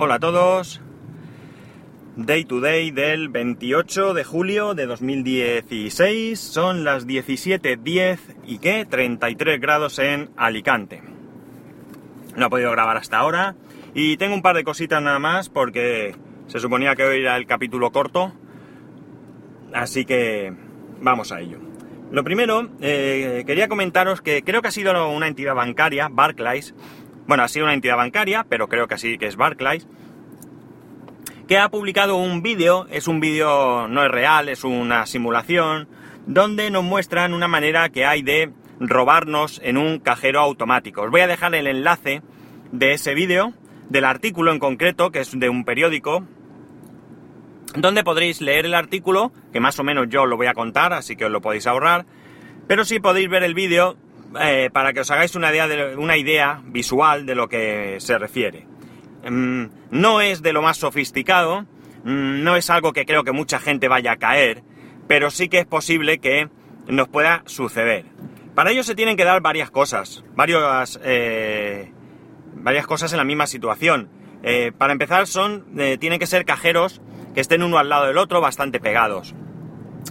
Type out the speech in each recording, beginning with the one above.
Hola a todos. Day to day del 28 de julio de 2016. Son las 17.10 y qué? 33 grados en Alicante. No he podido grabar hasta ahora. Y tengo un par de cositas nada más porque se suponía que hoy era el capítulo corto. Así que vamos a ello. Lo primero, eh, quería comentaros que creo que ha sido una entidad bancaria, Barclays, bueno, ha sido una entidad bancaria, pero creo que así que es Barclays, que ha publicado un vídeo, es un vídeo, no es real, es una simulación, donde nos muestran una manera que hay de robarnos en un cajero automático. Os voy a dejar el enlace de ese vídeo, del artículo en concreto, que es de un periódico, donde podréis leer el artículo, que más o menos yo lo voy a contar, así que os lo podéis ahorrar, pero sí podéis ver el vídeo eh, para que os hagáis una idea, de, una idea visual de lo que se refiere. Mm, no es de lo más sofisticado, mm, no es algo que creo que mucha gente vaya a caer, pero sí que es posible que nos pueda suceder. Para ello se tienen que dar varias cosas, varias, eh, varias cosas en la misma situación. Eh, para empezar, son, tienen que ser cajeros que estén uno al lado del otro bastante pegados.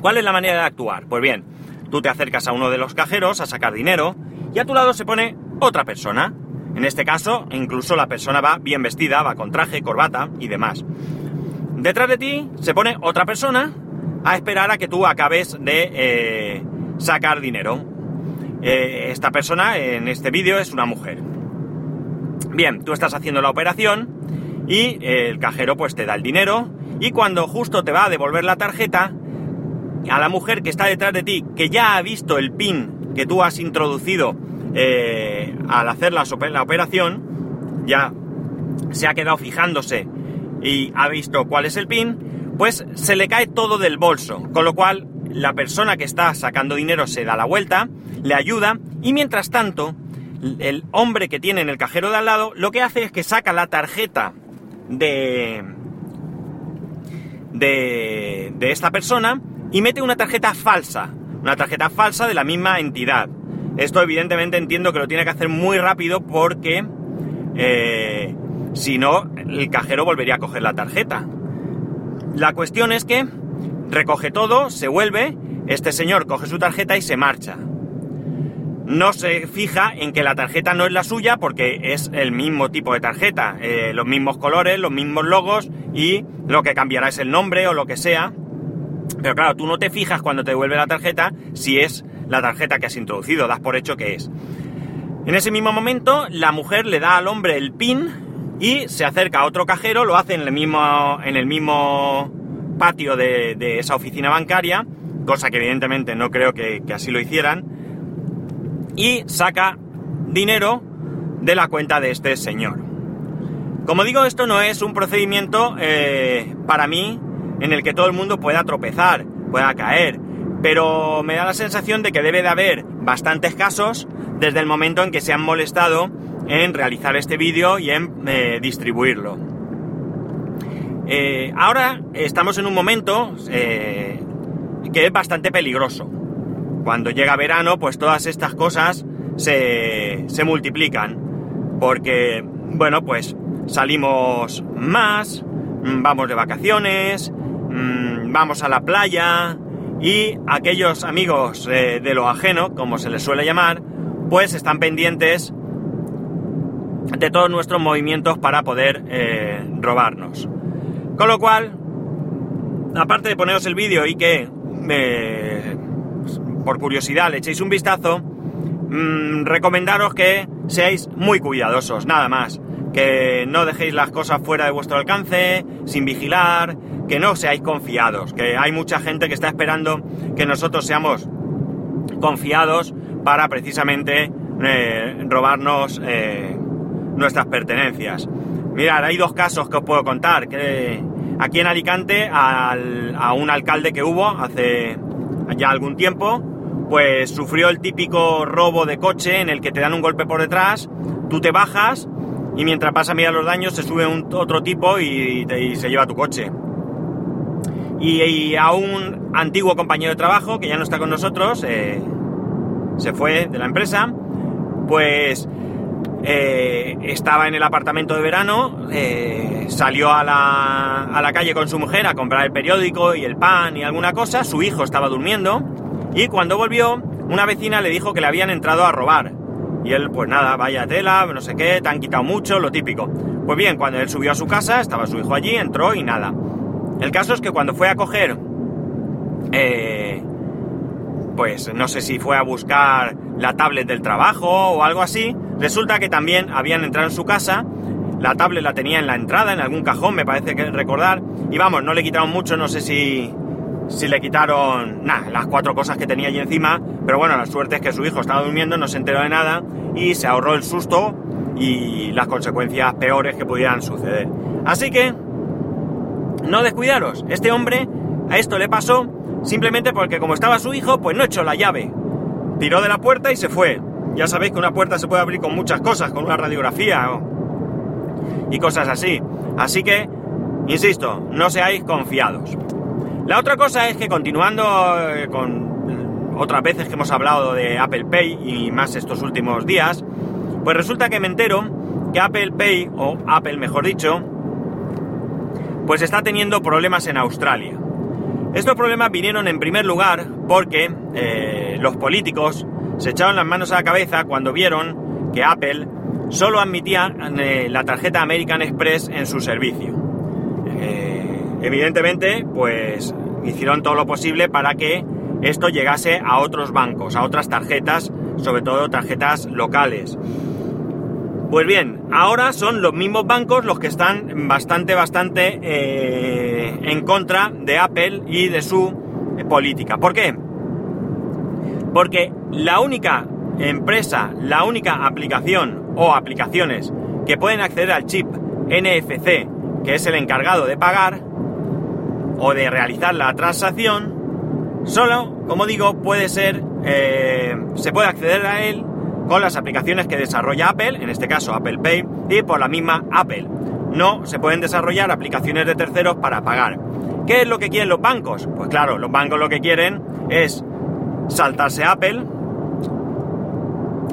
¿Cuál es la manera de actuar? Pues bien, Tú te acercas a uno de los cajeros a sacar dinero y a tu lado se pone otra persona. En este caso, incluso la persona va bien vestida, va con traje, corbata y demás. Detrás de ti se pone otra persona a esperar a que tú acabes de eh, sacar dinero. Eh, esta persona en este vídeo es una mujer. Bien, tú estás haciendo la operación y el cajero pues te da el dinero y cuando justo te va a devolver la tarjeta, a la mujer que está detrás de ti, que ya ha visto el PIN que tú has introducido eh, al hacer la, la operación, ya se ha quedado fijándose y ha visto cuál es el PIN, pues se le cae todo del bolso, con lo cual la persona que está sacando dinero se da la vuelta, le ayuda y mientras tanto el hombre que tiene en el cajero de al lado lo que hace es que saca la tarjeta de, de, de esta persona y mete una tarjeta falsa, una tarjeta falsa de la misma entidad. Esto evidentemente entiendo que lo tiene que hacer muy rápido porque eh, si no el cajero volvería a coger la tarjeta. La cuestión es que recoge todo, se vuelve, este señor coge su tarjeta y se marcha. No se fija en que la tarjeta no es la suya porque es el mismo tipo de tarjeta, eh, los mismos colores, los mismos logos y lo que cambiará es el nombre o lo que sea. Pero claro, tú no te fijas cuando te devuelve la tarjeta si es la tarjeta que has introducido, das por hecho que es. En ese mismo momento, la mujer le da al hombre el PIN y se acerca a otro cajero, lo hace en el mismo, en el mismo patio de, esa oficina bancaria, cosa que evidentemente no creo que, así lo hicieran, y saca dinero de la cuenta de este señor. Como digo, esto no es un procedimiento eh, para mí en el que todo el mundo pueda tropezar, pueda caer. Pero me da la sensación de que debe de haber bastantes casos desde el momento en que se han molestado en realizar este vídeo y en eh, distribuirlo. Eh, ahora estamos en un momento eh, que es bastante peligroso. Cuando llega verano, pues todas estas cosas se, se multiplican. Porque, bueno, pues salimos más, vamos de vacaciones, Mm, vamos a la playa y aquellos amigos eh, de lo ajeno, como se les suele llamar, pues están pendientes de todos nuestros movimientos para poder eh, robarnos. Con lo cual, aparte de poneros el vídeo y que eh, por curiosidad le echéis un vistazo, mm, recomendaros que seáis muy cuidadosos, nada más. Que no dejéis las cosas fuera de vuestro alcance, sin vigilar, que no seáis confiados, que hay mucha gente que está esperando que nosotros seamos confiados para precisamente eh, robarnos eh, nuestras pertenencias. Mirad, hay dos casos que os puedo contar. Que aquí en Alicante, a un alcalde que hubo hace ya algún tiempo, pues sufrió el típico robo de coche en el que te dan un golpe por detrás, tú te bajas y mientras pasa a mirar los daños se sube un, otro tipo y, y se lleva tu coche y, a un antiguo compañero de trabajo que ya no está con nosotros, eh, se fue de la empresa, pues eh, estaba en el apartamento de verano, eh, salió a la, a la calle con su mujer a comprar el periódico y el pan y alguna cosa, su hijo estaba durmiendo y cuando volvió una vecina le dijo que le habían entrado a robar. Y él, pues nada, vaya tela, no sé qué, te han quitado mucho, lo típico. Pues bien, cuando él subió a su casa, estaba su hijo allí, entró y nada. El caso es que cuando fue a coger, eh, pues no sé si fue a buscar la tablet del trabajo o algo así, resulta que también habían entrado en su casa, la tablet la tenía en la entrada, en algún cajón, me parece que recordar, y vamos, no le quitaron mucho, no sé si, si le quitaron, nada, las cuatro cosas que tenía allí encima, pero bueno, la suerte es que su hijo estaba durmiendo, no se enteró de nada y se ahorró el susto y las consecuencias peores que pudieran suceder. Así que, no descuidaros, este hombre a esto le pasó simplemente porque como estaba su hijo, pues no echó la llave. Tiró de la puerta y se fue. Ya sabéis que una puerta se puede abrir con muchas cosas, con una radiografía y cosas así. Así que, insisto, no seáis confiados. La otra cosa es que continuando eh, con otras veces que hemos hablado de Apple Pay y más estos últimos días, pues resulta que me entero que Apple Pay, o Apple mejor dicho, pues está teniendo problemas en Australia. Estos problemas vinieron en primer lugar porque eh, los políticos se echaron las manos a la cabeza cuando vieron que Apple solo admitía eh, la tarjeta American Express en su servicio. Eh, evidentemente, pues hicieron todo lo posible para que esto llegase a otros bancos, a otras tarjetas, sobre todo tarjetas locales. Pues bien, ahora son los mismos bancos los que están bastante, bastante eh, en contra de Apple y de su política. ¿Por qué? Porque la única empresa, la única aplicación o aplicaciones que pueden acceder al chip NFC, que es el encargado de pagar o de realizar la transacción, solo, como digo, puede ser, eh, se puede acceder a él con las aplicaciones que desarrolla Apple, en este caso Apple Pay, y por la misma Apple. No se pueden desarrollar aplicaciones de terceros para pagar. ¿Qué es lo que quieren los bancos? Pues claro, los bancos lo que quieren es saltarse Apple,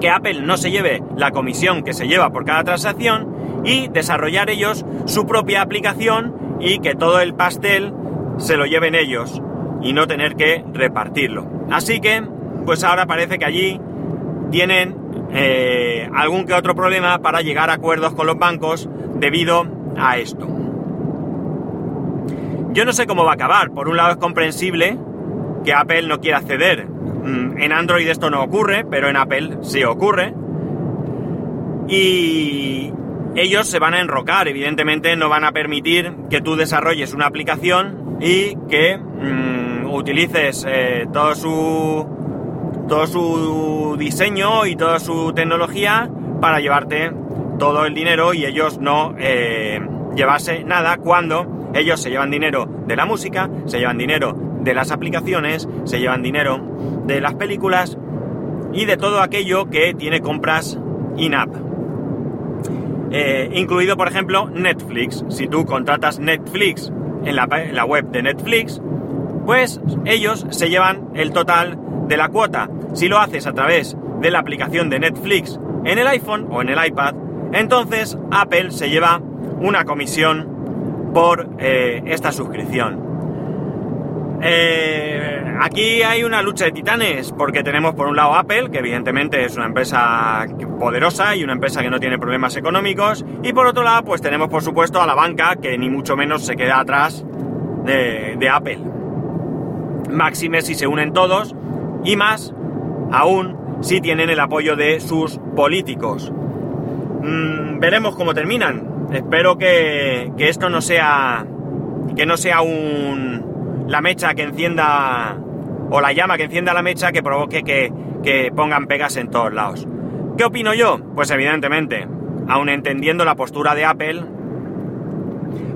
que Apple no se lleve la comisión que se lleva por cada transacción y desarrollar ellos su propia aplicación y que todo el pastel se lo lleven ellos y no tener que repartirlo. Así que, pues ahora parece que allí tienen eh, algún que otro problema para llegar a acuerdos con los bancos debido a esto. Yo no sé cómo va a acabar. Por un lado es comprensible que Apple no quiera ceder. Mm, en Android esto no ocurre, pero en Apple sí ocurre. Y ellos se van a enrocar, evidentemente no van a permitir que tú desarrolles una aplicación y que mm, utilices eh, todo su todo su diseño y toda su tecnología para llevarte todo el dinero y ellos no eh, llevarse nada cuando ellos se llevan dinero de la música, se llevan dinero de las aplicaciones, se llevan dinero de las películas y de todo aquello que tiene compras in-app. Eh, incluido, por ejemplo, Netflix. Si tú contratas Netflix en la, en la web de Netflix, pues ellos se llevan el total de la cuota. Si lo haces a través de la aplicación de Netflix en el iPhone o en el iPad, entonces Apple se lleva una comisión por eh, esta suscripción. Eh, aquí hay una lucha de titanes, porque tenemos por un lado Apple, que evidentemente es una empresa poderosa y una empresa que no tiene problemas económicos, y por otro lado, pues tenemos por supuesto a la banca, que ni mucho menos se queda atrás de, de Apple. Máxime si se unen todos, y más aún si tienen el apoyo de sus políticos. Mm, veremos cómo terminan. Espero que, esto no sea que no sea un la mecha que encienda o la llama que encienda la mecha que provoque que, que pongan pegas en todos lados. ¿Qué opino yo? Pues evidentemente, aun entendiendo la postura de Apple,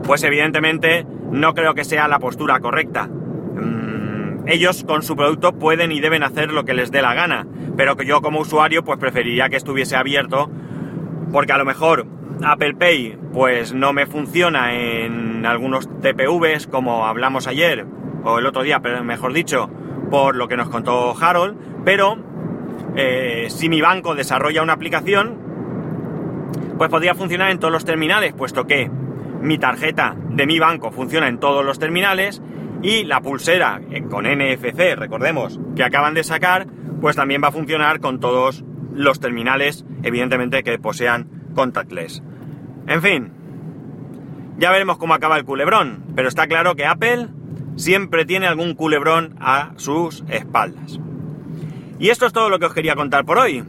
pues evidentemente no creo que sea la postura correcta ellos con su producto pueden y deben hacer lo que les dé la gana, pero que yo como usuario pues preferiría que estuviese abierto porque a lo mejor Apple Pay pues no me funciona en algunos TPVs como hablamos ayer o el otro día, pero mejor dicho, por lo que nos contó Harold, pero eh, si mi banco desarrolla una aplicación pues podría funcionar en todos los terminales, puesto que mi tarjeta de mi banco funciona en todos los terminales y la pulsera eh, con NFC, recordemos, que acaban de sacar, pues también va a funcionar con todos los terminales, evidentemente que posean contactless. En fin, ya veremos cómo acaba el culebrón, pero está claro que Apple siempre tiene algún culebrón a sus espaldas. Y esto es todo lo que os quería contar por hoy.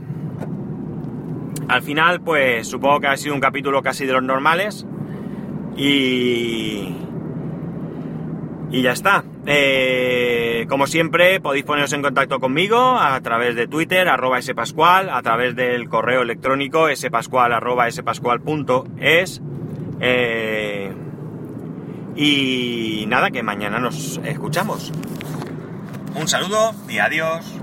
Al final, pues supongo que ha sido un capítulo casi de los normales. Y... Y ya está. Eh, como siempre, podéis poneros en contacto conmigo a través de Twitter, arroba spascual, a través del correo electrónico spascual, arroba. Eh, y nada, que mañana nos escuchamos. Un saludo y adiós.